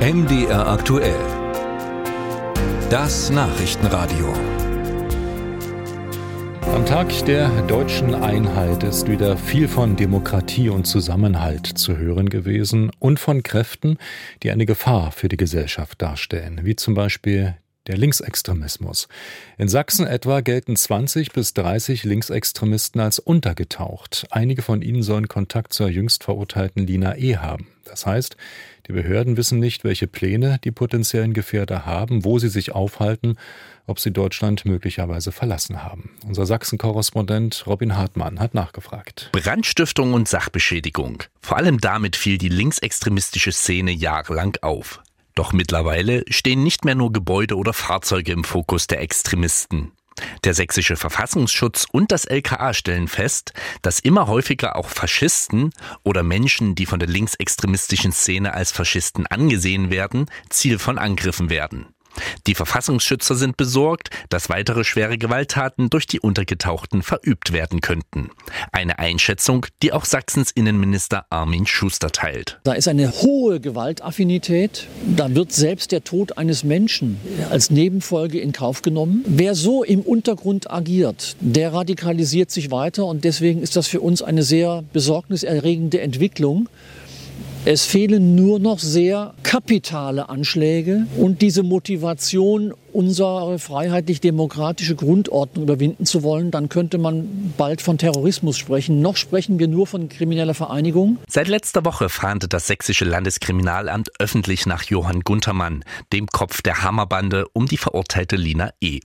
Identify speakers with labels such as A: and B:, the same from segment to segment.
A: MDR aktuell. Das Nachrichtenradio.
B: Am Tag der deutschen Einheit ist wieder viel von Demokratie und Zusammenhalt zu hören gewesen und von Kräften, die eine Gefahr für die Gesellschaft darstellen, wie zum Beispiel der Linksextremismus. In Sachsen etwa gelten 20 bis 30 Linksextremisten als untergetaucht. Einige von ihnen sollen Kontakt zur jüngst verurteilten Lina E. haben. Das heißt, die Behörden wissen nicht, welche Pläne die potenziellen Gefährder haben, wo sie sich aufhalten, ob sie Deutschland möglicherweise verlassen haben. Unser Sachsen-Korrespondent Robin Hartmann hat nachgefragt.
C: Brandstiftung und Sachbeschädigung. Vor allem damit fiel die linksextremistische Szene jahrelang auf. Doch mittlerweile stehen nicht mehr nur Gebäude oder Fahrzeuge im Fokus der Extremisten. Der sächsische Verfassungsschutz und das LKA stellen fest, dass immer häufiger auch Faschisten oder Menschen, die von der linksextremistischen Szene als Faschisten angesehen werden, Ziel von Angriffen werden. Die Verfassungsschützer sind besorgt, dass weitere schwere Gewalttaten durch die Untergetauchten verübt werden könnten. Eine Einschätzung, die auch Sachsens Innenminister Armin Schuster teilt.
D: Da ist eine hohe Gewaltaffinität. Da wird selbst der Tod eines Menschen als Nebenfolge in Kauf genommen. Wer so im Untergrund agiert, der radikalisiert sich weiter und deswegen ist das für uns eine sehr besorgniserregende Entwicklung. Es fehlen nur noch sehr kapitale Anschläge und diese Motivation, unsere freiheitlich-demokratische Grundordnung überwinden zu wollen, dann könnte man bald von Terrorismus sprechen. Noch sprechen wir nur von krimineller Vereinigung.
C: Seit letzter Woche fahndet das sächsische Landeskriminalamt öffentlich nach Johann Guntermann, dem Kopf der Hammerbande um die verurteilte Lina E.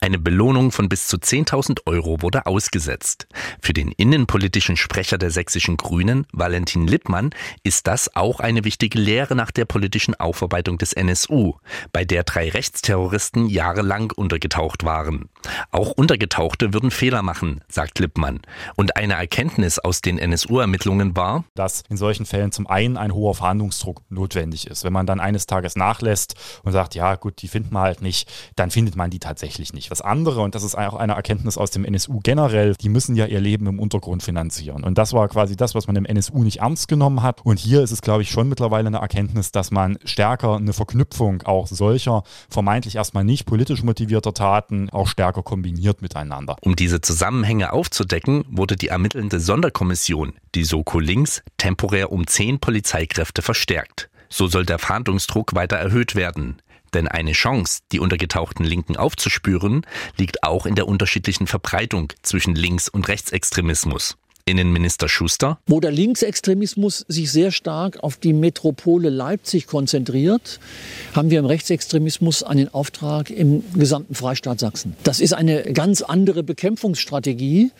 C: Eine Belohnung von bis zu 10.000 Euro wurde ausgesetzt. Für den innenpolitischen Sprecher der sächsischen Grünen, Valentin Lippmann, ist das auch eine wichtige Lehre nach der politischen Aufarbeitung des NSU, bei der drei Rechtsterroristen Terroristen jahrelang untergetaucht waren. Auch Untergetauchte würden Fehler machen, sagt Lippmann. Und eine Erkenntnis aus den NSU-Ermittlungen war,
E: dass in solchen Fällen zum einen ein hoher Verhandlungsdruck notwendig ist. Wenn man dann eines Tages nachlässt und sagt, ja gut, die finden wir halt nicht, dann findet man die tatsächlich nicht. Das andere, und das ist auch eine Erkenntnis aus dem NSU generell, die müssen ja ihr Leben im Untergrund finanzieren. Und das war quasi das, was man im NSU nicht ernst genommen hat. Und hier ist es, glaube ich, schon mittlerweile eine Erkenntnis, dass man stärker eine Verknüpfung auch solcher vermeintlich erstmal erstmal nicht politisch motivierter Taten auch stärker kombiniert miteinander.
C: Um diese Zusammenhänge aufzudecken, wurde die ermittelnde Sonderkommission, die Soko Links, temporär um zehn Polizeikräfte verstärkt. So soll der Fahndungsdruck weiter erhöht werden. Denn eine Chance, die untergetauchten Linken aufzuspüren, liegt auch in der unterschiedlichen Verbreitung zwischen Links- und Rechtsextremismus. Innenminister Schuster.
D: Wo der Linksextremismus sich sehr stark auf die Metropole Leipzig konzentriert, haben wir im Rechtsextremismus einen Auftrag im gesamten Freistaat Sachsen. Das ist eine ganz andere Bekämpfungsstrategie.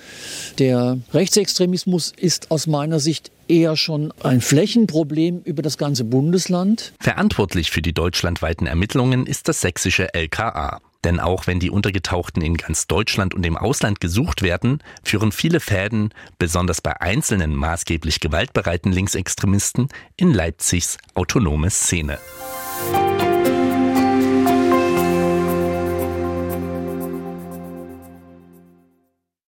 D: Der Rechtsextremismus ist aus meiner Sicht eher schon ein Flächenproblem über das ganze Bundesland.
C: Verantwortlich für die deutschlandweiten Ermittlungen ist das sächsische LKA. Denn auch wenn die Untergetauchten in ganz Deutschland und im Ausland gesucht werden, führen viele Fäden, besonders bei einzelnen maßgeblich gewaltbereiten Linksextremisten, in Leipzigs autonome Szene.